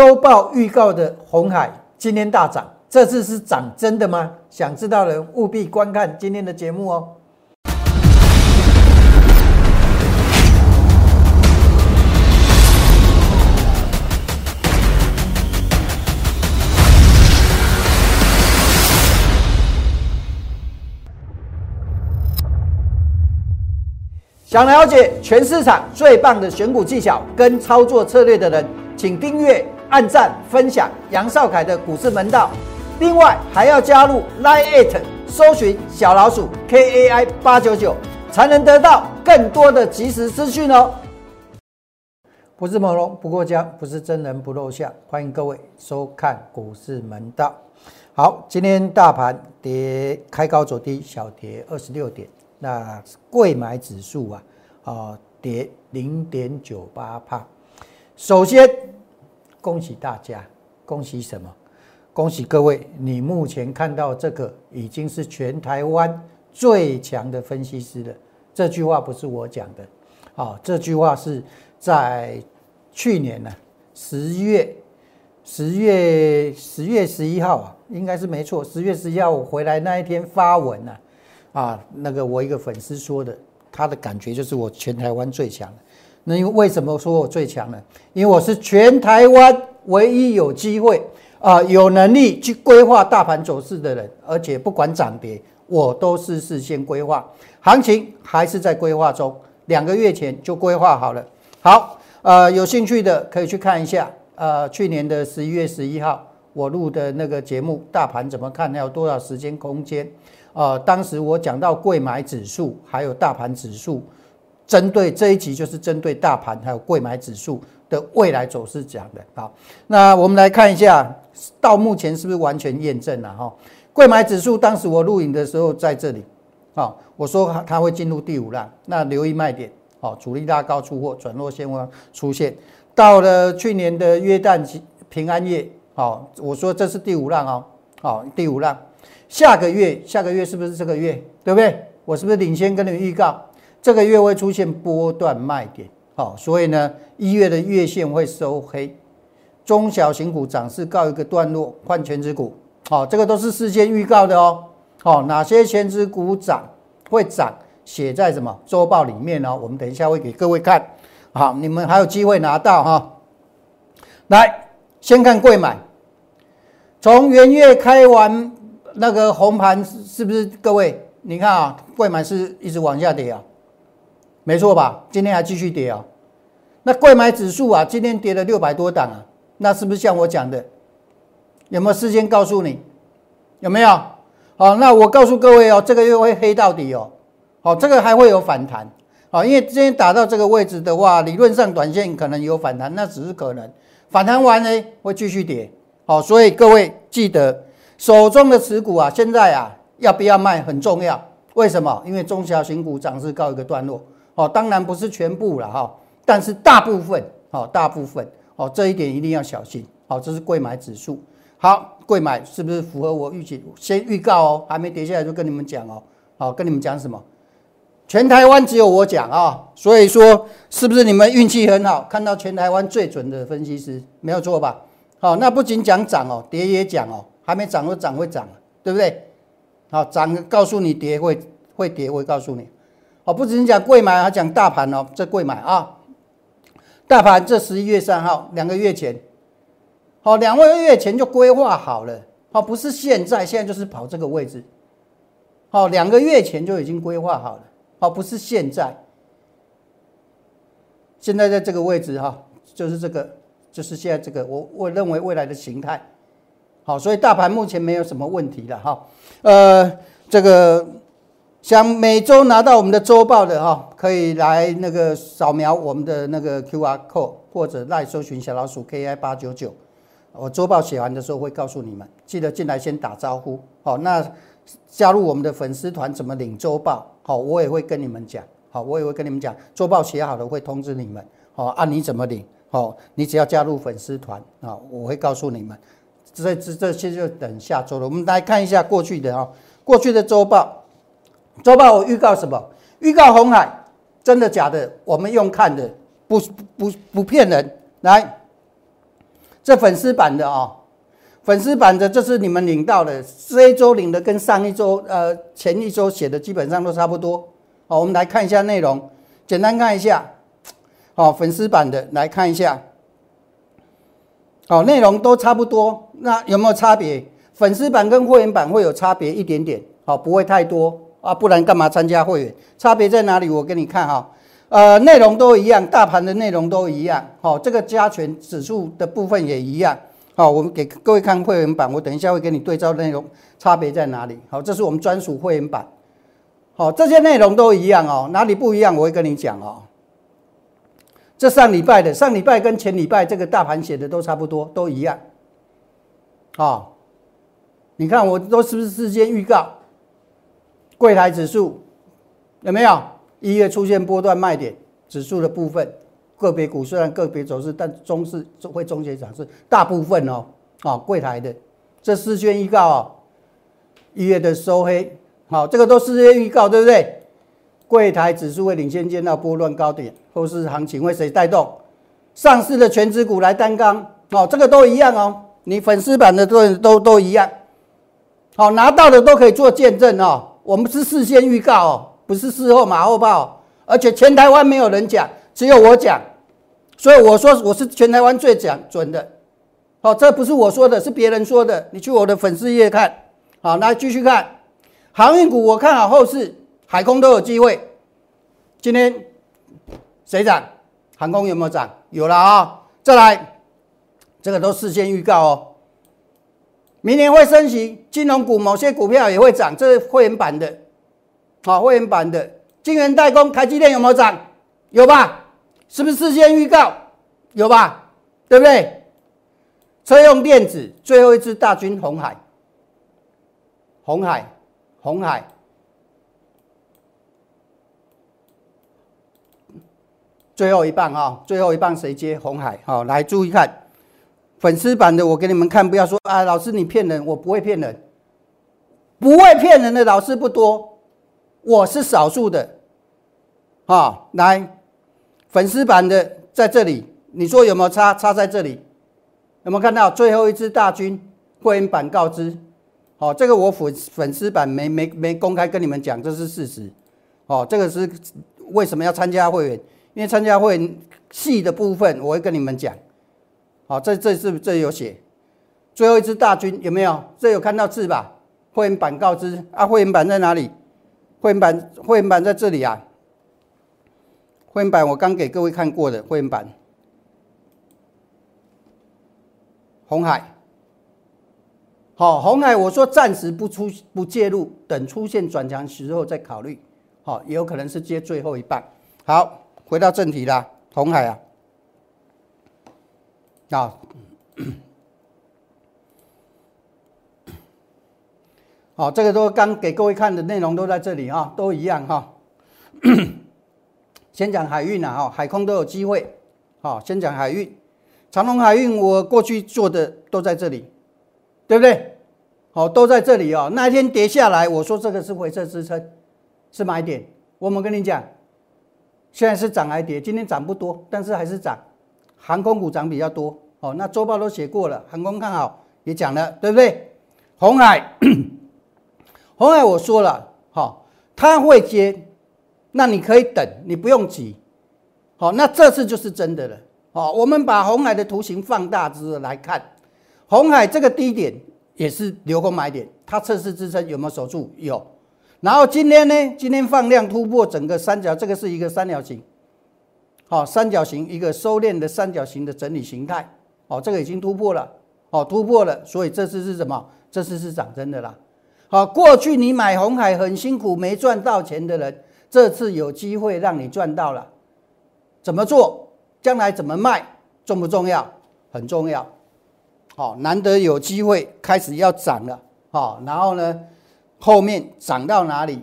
周报预告的红海今天大涨，这次是涨真的吗？想知道的人务必观看今天的节目哦。想了解全市场最棒的选股技巧跟操作策略的人，请订阅、按赞、分享杨少凯的股市门道。另外还要加入 Line It，搜寻小老鼠 KAI 八九九，才能得到更多的即时资讯哦。不是猛龙不过江，不是真人不露相。欢迎各位收看股市门道。好，今天大盘跌开高走低，小跌二十六点。那贵买指数啊，啊跌零点九八帕。首先恭喜大家，恭喜什么？恭喜各位，你目前看到这个已经是全台湾最强的分析师了。这句话不是我讲的，啊，这句话是在去年呢十月十月十月十一号啊，应该是没错，十月十一号我回来那一天发文啊。啊，那个我一个粉丝说的，他的感觉就是我全台湾最强。那因为为什么说我最强呢？因为我是全台湾唯一有机会啊，有能力去规划大盘走势的人，而且不管涨跌，我都是事先规划，行情还是在规划中，两个月前就规划好了。好，呃，有兴趣的可以去看一下，呃，去年的十一月十一号我录的那个节目，大盘怎么看，还有多少时间空间。呃，当时我讲到贵买指数，还有大盘指数，针对这一集就是针对大盘还有贵买指数的未来走势讲的。好，那我们来看一下，到目前是不是完全验证了哈？贵买指数当时我录影的时候在这里，好，我说它会进入第五浪，那留意卖点，好，主力拉高出货，转弱现望出现。到了去年的约旦平安夜，好，我说这是第五浪哦，好，第五浪。下个月，下个月是不是这个月？对不对？我是不是领先跟你预告，这个月会出现波段卖点？好，所以呢，一月的月线会收黑，中小型股涨势告一个段落，换全指股。好，这个都是事先预告的哦。好，哪些全指股涨会涨，写在什么周报里面呢？我们等一下会给各位看。好，你们还有机会拿到哈。来，先看贵买，从元月开完。那个红盘是不是各位？你看啊，贵买是一直往下跌啊，没错吧？今天还继续跌啊。那贵买指数啊，今天跌了六百多档啊，那是不是像我讲的？有没有事先告诉你？有没有？好，那我告诉各位哦，这个月会黑到底哦。好，这个还会有反弹。好，因为今天打到这个位置的话，理论上短线可能有反弹，那只是可能。反弹完呢，会继续跌。好，所以各位记得。手中的持股啊，现在啊要不要卖很重要。为什么？因为中小型股涨势告一个段落。哦，当然不是全部了哈，但是大部分，哦，大部分，哦，这一点一定要小心。好，这是贵买指数。好，贵买是不是符合我预期？先预告哦，还没跌下来就跟你们讲哦。好，跟你们讲什么？全台湾只有我讲啊，所以说是不是你们运气很好，看到全台湾最准的分析师？没有错吧？好，那不仅讲涨哦，跌也讲哦。还没涨，会涨会涨，对不对？好，涨告诉你跌会会跌，会告诉你。好，不只是讲贵买，还讲大盘哦。这贵买啊，大盘这十一月三号，两个月前，好，两个月前就规划好了。好，不是现在，现在就是跑这个位置。好，两个月前就已经规划好了。好，不是现在，现在在这个位置哈，就是这个，就是现在这个，我我认为未来的形态。好，所以大盘目前没有什么问题了哈。呃，这个想每周拿到我们的周报的哈，可以来那个扫描我们的那个 Q R code，或者来搜寻小老鼠 K I 八九九。我周报写完的时候会告诉你们，记得进来先打招呼。好，那加入我们的粉丝团怎么领周报？好，我也会跟你们讲。好，我也会跟你们讲，周报写好了会通知你们。好，按你怎么领？好，你只要加入粉丝团啊，我会告诉你们。这这这些就等下周了。我们来看一下过去的哈，过去的周报，周报我预告什么？预告红海，真的假的？我们用看的，不不不骗人。来，这粉丝版的哦，粉丝版的这是你们领到的，这一周领的跟上一周呃前一周写的基本上都差不多。好，我们来看一下内容，简单看一下。好，粉丝版的来看一下。好，内容都差不多，那有没有差别？粉丝版跟会员版会有差别一点点，好，不会太多啊，不然干嘛参加会员？差别在哪里？我给你看哈，呃，内容都一样，大盘的内容都一样，好，这个加权指数的部分也一样，好，我们给各位看会员版，我等一下会给你对照内容，差别在哪里？好，这是我们专属会员版。好，这些内容都一样哦，哪里不一样？我会跟你讲哦。这上礼拜的，上礼拜跟前礼拜这个大盘写的都差不多，都一样。啊，你看我都是不是事先预告？柜台指数有没有一月出现波段卖点？指数的部分，个别股虽然个别走势，但中市会中结涨势，大部分哦，啊，柜台的这事先预告哦，一月的收黑。好，这个都事先预告，对不对？柜台指数会领先见到波段高点，后市行情会谁带动？上市的全指股来担纲，哦，这个都一样哦。你粉丝版的都都都一样，好，拿到的都可以做见证哦。我们是事先预告哦，不是事后马后炮，而且全台湾没有人讲，只有我讲，所以我说我是全台湾最讲准的。好，这不是我说的，是别人说的。你去我的粉丝页看，好，来继续看。航运股我看好后市，海空都有机会。今天谁涨？航空有没有涨？有了啊！再来，这个都事先预告哦。明年会升息，金融股某些股票也会涨，这是会员版的。好，会员版的晶圆代工，台积电有没有涨？有吧？是不是事先预告？有吧？对不对？车用电子最后一支大军红海，红海。红海，最后一棒啊！最后一棒谁接？红海，好，来注意看粉丝版的，我给你们看，不要说啊，老师你骗人，我不会骗人，不会骗人的老师不多，我是少数的，啊，来粉丝版的在这里，你说有没有差？差在这里，有没有看到最后一支大军会员版告知？哦，这个我粉粉丝版没没没公开跟你们讲，这是事实。哦，这个是为什么要参加会员？因为参加会员细的部分我会跟你们讲。好，这这是这有写，最后一支大军有没有？这有看到字吧？会员版告知啊，会员版在哪里？会员版会员版在这里啊。会员版我刚给各位看过的会员版，红海。好，红海我说暂时不出不介入，等出现转强时候再考虑。好，也有可能是接最后一棒。好，回到正题啦，红海啊，啊，好，这个都刚给各位看的内容都在这里啊，都一样哈。先讲海运啊，哈，海空都有机会。好，先讲海运，长隆海运我过去做的都在这里。对不对？好，都在这里哦。那一天跌下来，我说这个是回撤支撑，是买点。我们跟你讲，现在是涨还跌？今天涨不多，但是还是涨。航空股涨比较多。哦，那周报都写过了，航空看好也讲了，对不对？红海，红海我说了，好，他会接，那你可以等，你不用急。好，那这次就是真的了。好，我们把红海的图形放大之后来看。红海这个低点也是留空买点，它测试支撑有没有守住？有。然后今天呢？今天放量突破整个三角，这个是一个三角形，好，三角形一个收敛的三角形的整理形态，哦，这个已经突破了，哦，突破了，所以这次是什么？这次是涨真的啦。好，过去你买红海很辛苦没赚到钱的人，这次有机会让你赚到了。怎么做？将来怎么卖？重不重要？很重要。好，难得有机会开始要涨了，好，然后呢，后面涨到哪里，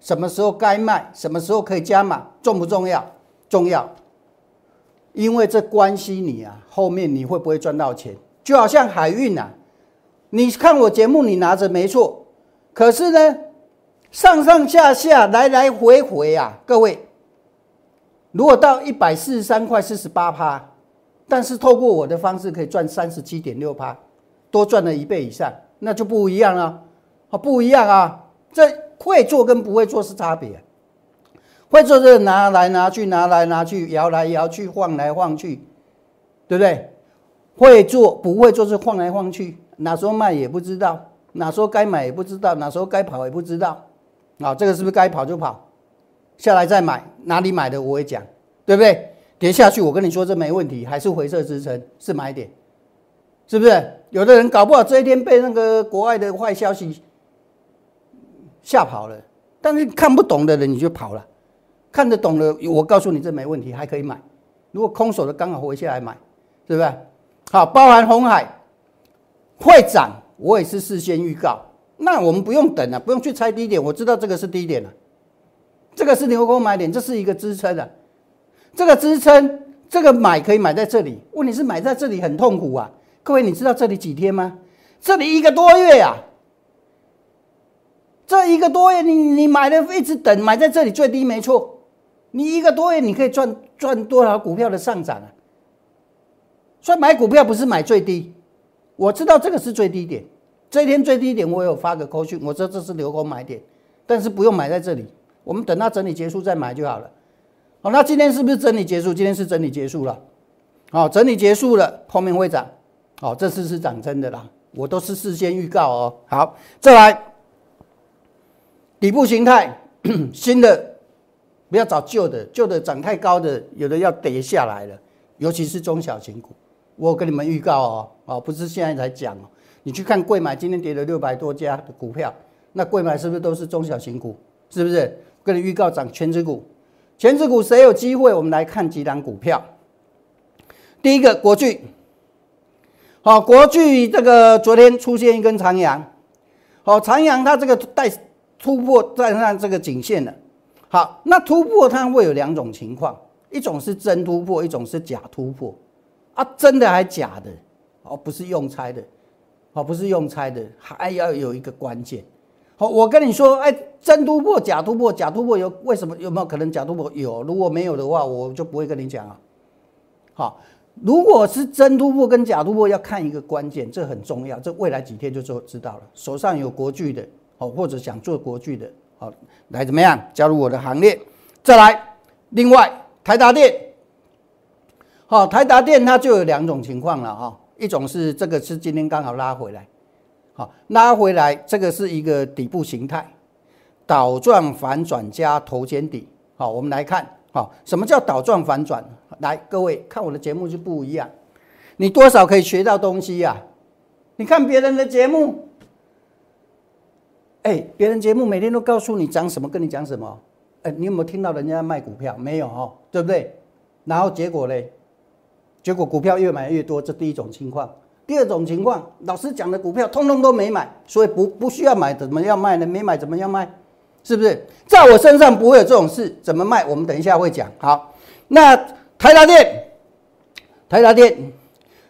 什么时候该卖，什么时候可以加码，重不重要？重要，因为这关系你啊，后面你会不会赚到钱？就好像海运啊，你看我节目你拿着没错，可是呢，上上下下来来回回啊，各位，如果到一百四十三块四十八趴。但是透过我的方式可以赚三十七点六趴，多赚了一倍以上，那就不一样了，啊不一样啊，这会做跟不会做是差别。会做就是拿来拿去，拿来拿去，摇来摇去，晃来晃去，对不对？会做不会做是晃来晃去，哪时候卖也不知道，哪时候该买也不知道，哪时候该跑也不知道。啊，这个是不是该跑就跑，下来再买？哪里买的我会讲，对不对？跌下去我跟你说这没问题，还是回撤支撑是买点，是不是？有的人搞不好这一天被那个国外的坏消息吓跑了，但是看不懂的人你就跑了。看得懂的，我告诉你这没问题，还可以买。如果空手的刚好回下来买，对不对？好，包含红海会涨，我也是事先预告。那我们不用等了，不用去猜低点，我知道这个是低点了，这个是牛空买点，这是一个支撑的。这个支撑，这个买可以买在这里。问题是买在这里很痛苦啊，各位，你知道这里几天吗？这里一个多月啊。这一个多月，你你买的一直等，买在这里最低没错。你一个多月，你可以赚赚多少股票的上涨啊？所以买股票不是买最低，我知道这个是最低点，这一天最低点我有发个扣讯，我知道这是留空买点，但是不用买在这里，我们等它整理结束再买就好了。好，那今天是不是整理结束？今天是整理结束了，好，整理结束了，后面会涨，好，这次是涨真的啦，我都是事先预告哦。好，再来底部形态，新的。不要找旧的，旧的涨太高的，有的要跌下来了，尤其是中小型股。我跟你们预告哦，哦，不是现在才讲哦。你去看贵买，今天跌了六百多家的股票，那贵买是不是都是中小型股？是不是？跟你预告涨全指股，全指股谁有机会？我们来看几档股票。第一个国巨，好，国巨这个昨天出现一根长阳，好，长阳它这个带突破站上这个颈线了。好，那突破它会有两种情况，一种是真突破，一种是假突破。啊，真的还假的？哦，不是用猜的，哦，不是用猜的，还要有一个关键。好，我跟你说，哎，真突破、假突破，假突破有为什么？有没有可能假突破？有，如果没有的话，我就不会跟你讲啊。好，如果是真突破跟假突破，要看一个关键，这很重要，这未来几天就就知道了。手上有国剧的，哦，或者想做国剧的。好，来怎么样？加入我的行列。再来，另外台达电，好，台达电它就有两种情况了哈。一种是这个是今天刚好拉回来，好，拉回来这个是一个底部形态，倒转反转加头肩底。好，我们来看，好，什么叫倒转反转？来，各位看我的节目就不一样，你多少可以学到东西呀？你看别人的节目。哎，别人节目每天都告诉你讲什么，跟你讲什么。哎，你有没有听到人家卖股票？没有哈，对不对？然后结果嘞？结果股票越买越多，这第一种情况。第二种情况，老师讲的股票通通都没买，所以不不需要买，怎么样卖呢？没买怎么样卖？是不是？在我身上不会有这种事，怎么卖？我们等一下会讲。好，那台达电，台达电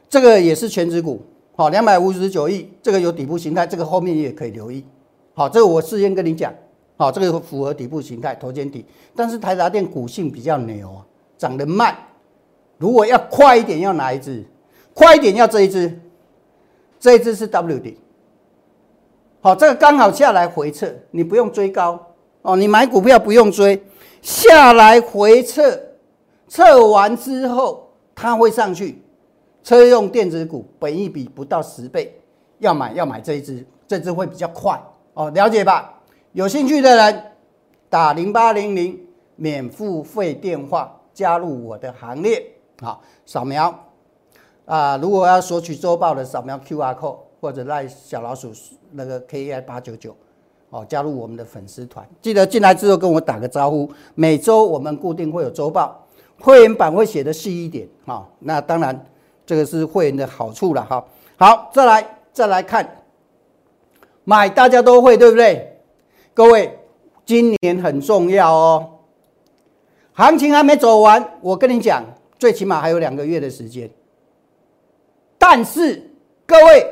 这个也是全指股，好，两百五十九亿，这个有底部形态，这个后面也可以留意。好，这个我事先跟你讲，好，这个符合底部形态，头肩底。但是台达电股性比较牛啊，涨得慢。如果要快一点，要哪一只？快一点要这一只，这一只是 W 底。好，这个刚好下来回撤，你不用追高哦。你买股票不用追，下来回撤，测完之后它会上去。车用电子股本一比不到十倍，要买要买这一只，这只会比较快。哦，了解吧？有兴趣的人打零八零零免付费电话加入我的行列。好，扫描啊！如果要索取周报的，扫描 Q R code 或者赖小老鼠那个 K I 八九九，哦，加入我们的粉丝团。记得进来之后跟我打个招呼。每周我们固定会有周报，会员版会写的细一点。哈，那当然这个是会员的好处了。哈，好，再来再来看。买大家都会，对不对？各位，今年很重要哦。行情还没走完，我跟你讲，最起码还有两个月的时间。但是，各位，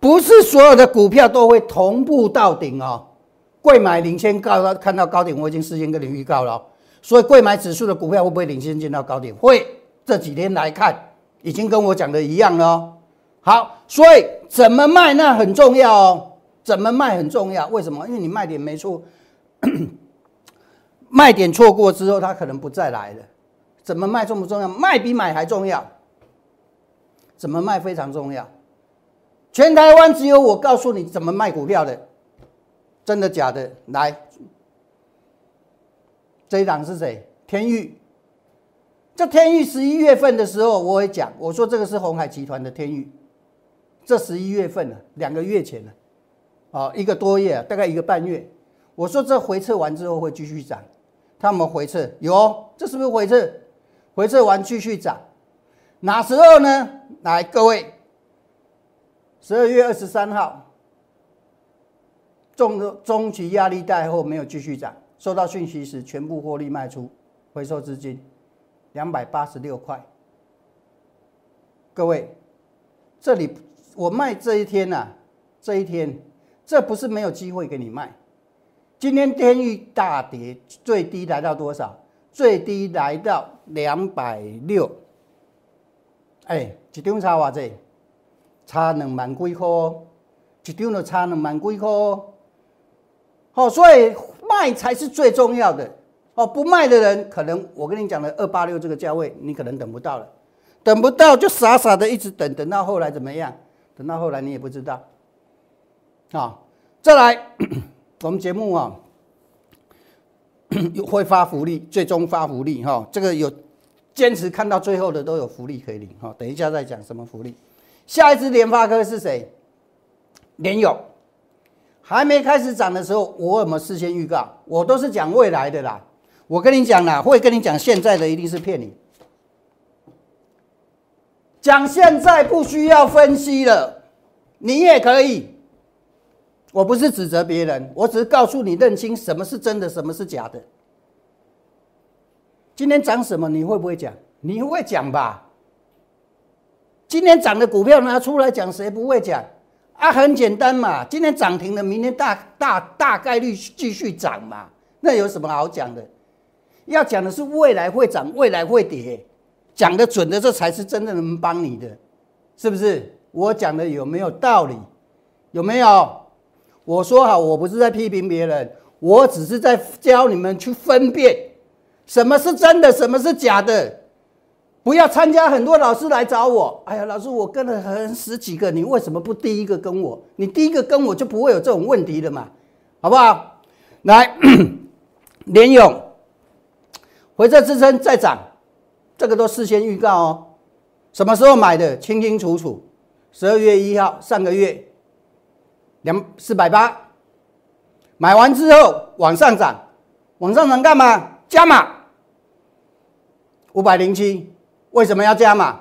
不是所有的股票都会同步到顶哦。贵买领先告到看到高点，我已经事先跟你预告了。所以，贵买指数的股票会不会领先见到高点？会。这几天来看，已经跟我讲的一样了。好，所以怎么卖那很重要哦，怎么卖很重要。为什么？因为你卖点没错，卖点错过之后，他可能不再来了。怎么卖重不重要？卖比买还重要。怎么卖非常重要。全台湾只有我告诉你怎么卖股票的，真的假的？来，这一档是谁？天域。这天域十一月份的时候，我会讲，我说这个是红海集团的天域。这十一月份了，两个月前了，啊，一个多月，大概一个半月。我说这回撤完之后会继续涨，他们回撤有，这是不是回撤？回撤完继续涨，哪时候呢？来，各位，十二月二十三号，中中期压力带后没有继续涨，收到讯息时全部获利卖出，回收资金。两百八十六块，各位，这里我卖这一天呐，这一天，这不是没有机会给你卖。今天天域大跌，最低来到多少？最低来到两百六。哎，一张差偌济？差两万几块，一张就差两万几块。好，所以卖才是最重要的。哦，不卖的人可能，我跟你讲的二八六这个价位，你可能等不到了，等不到就傻傻的一直等，等到后来怎么样？等到后来你也不知道。啊，再来，我们节目啊，会发福利，最终发福利哈，这个有坚持看到最后的都有福利可以领哈。等一下再讲什么福利。下一支联发科是谁？联友还没开始涨的时候，我有没有事先预告？我都是讲未来的啦。我跟你讲啦，会跟你讲现在的一定是骗你。讲现在不需要分析了，你也可以。我不是指责别人，我只是告诉你认清什么是真的，什么是假的。今天涨什么你会不会讲？你会讲吧？今天涨的股票拿出来讲，谁不会讲？啊，很简单嘛，今天涨停了，明天大大大概率继续涨嘛，那有什么好讲的？要讲的是未来会涨，未来会跌，讲的准的，这才是真正能帮你的，是不是？我讲的有没有道理？有没有？我说好，我不是在批评别人，我只是在教你们去分辨什么是真的，什么是假的。不要参加很多老师来找我，哎呀，老师，我跟了很十几个，你为什么不第一个跟我？你第一个跟我就不会有这种问题了嘛，好不好？来，连勇。回撤支撑再涨，这个都事先预告哦。什么时候买的？清清楚楚。十二月一号，上个月两四百八，买完之后往上涨，往上涨干嘛？加码五百零七。为什么要加码？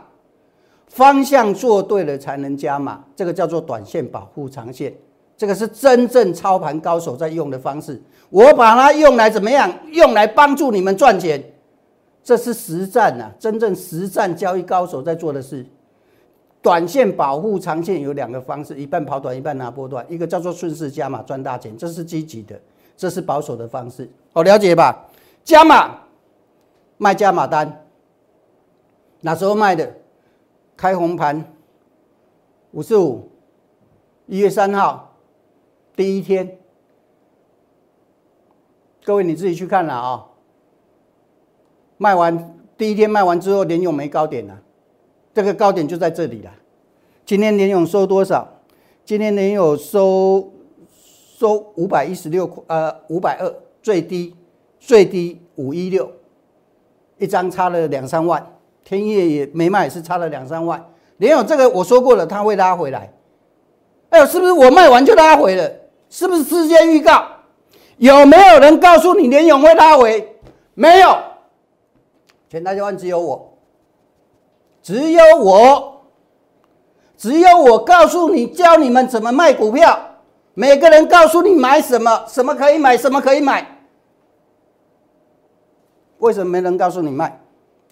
方向做对了才能加码，这个叫做短线保护长线，这个是真正操盘高手在用的方式。我把它用来怎么样？用来帮助你们赚钱，这是实战呐，真正实战交易高手在做的事。短线保护长线有两个方式，一半跑短，一半拿波段。一个叫做顺势加码赚大钱，这是积极的，这是保守的方式。哦，了解吧？加码卖加码单，哪时候卖的？开红盘五十五，一月三号第一天。各位你自己去看了啊！卖完第一天卖完之后，连勇没高点了，这个高点就在这里了。今天连勇收多少？今天连勇收收五百一十六块，呃，五百二，最低最低五一六，一张差了两三万。天业也没卖，是差了两三万。连勇这个我说过了，他会拉回来。哎呦，是不是我卖完就拉回了？是不是事先预告？有没有人告诉你连勇会拉回？没有，全台湾只有我，只有我，只有我告诉你，教你们怎么卖股票。每个人告诉你买什么，什么可以买，什么可以买。为什么没人告诉你卖？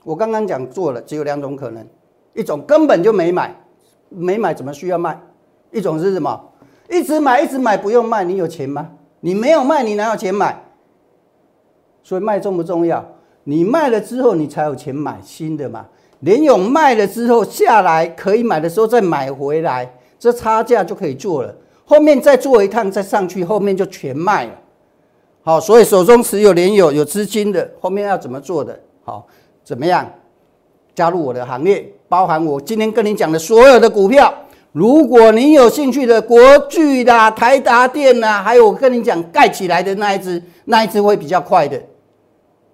我刚刚讲做了，只有两种可能：一种根本就没买，没买怎么需要卖？一种是什么？一直买，一直买，不用卖，你有钱吗？你没有卖，你哪有钱买？所以卖重不重要？你卖了之后，你才有钱买新的嘛。联勇卖了之后下来可以买的时候再买回来，这差价就可以做了。后面再做一趟再上去，后面就全卖了。好，所以手中持有联永有资金的，后面要怎么做的？好，怎么样加入我的行列？包含我今天跟你讲的所有的股票，如果你有兴趣的，国巨啦、台达电啦，还有我跟你讲盖起来的那一只，那一只会比较快的，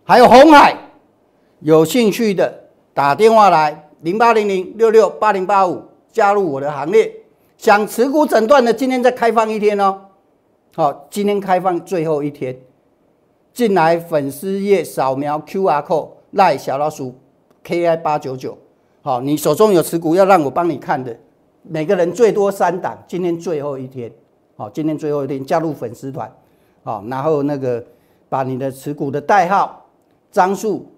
还有红海，有兴趣的打电话来零八零零六六八零八五，加入我的行列。想持股诊断的，今天再开放一天哦。好，今天开放最后一天，进来粉丝页扫描 Q R code 赖小老鼠 K I 八九九。好，你手中有持股要让我帮你看的，每个人最多三档。今天最后一天，好，今天最后一天加入粉丝团，好，然后那个把你的持股的代号、张数、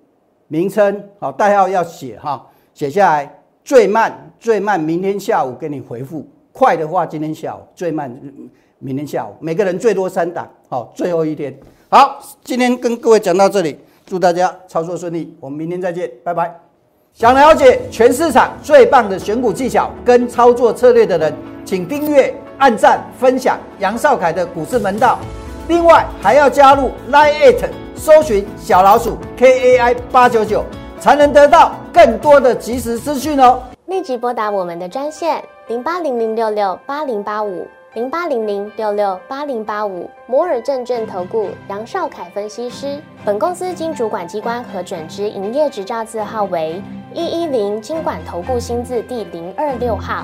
名称，好，代号要写哈，写下来。最慢最慢，明天下午给你回复。快的话，今天下午最慢。明天下午，每个人最多三档，好，最后一天，好，今天跟各位讲到这里，祝大家操作顺利，我们明天再见，拜拜。想了解全市场最棒的选股技巧跟操作策略的人，请订阅、按赞、分享杨少凯的股市门道。另外还要加入 Line It，搜寻小老鼠 KAI 八九九，才能得到更多的及时资讯哦。立即拨打我们的专线零八零零六六八零八五。零八零零六六八零八五摩尔证券投顾杨少凯分析师，本公司经主管机关核准之营业执照字号为一一零金管投顾新字第零二六号。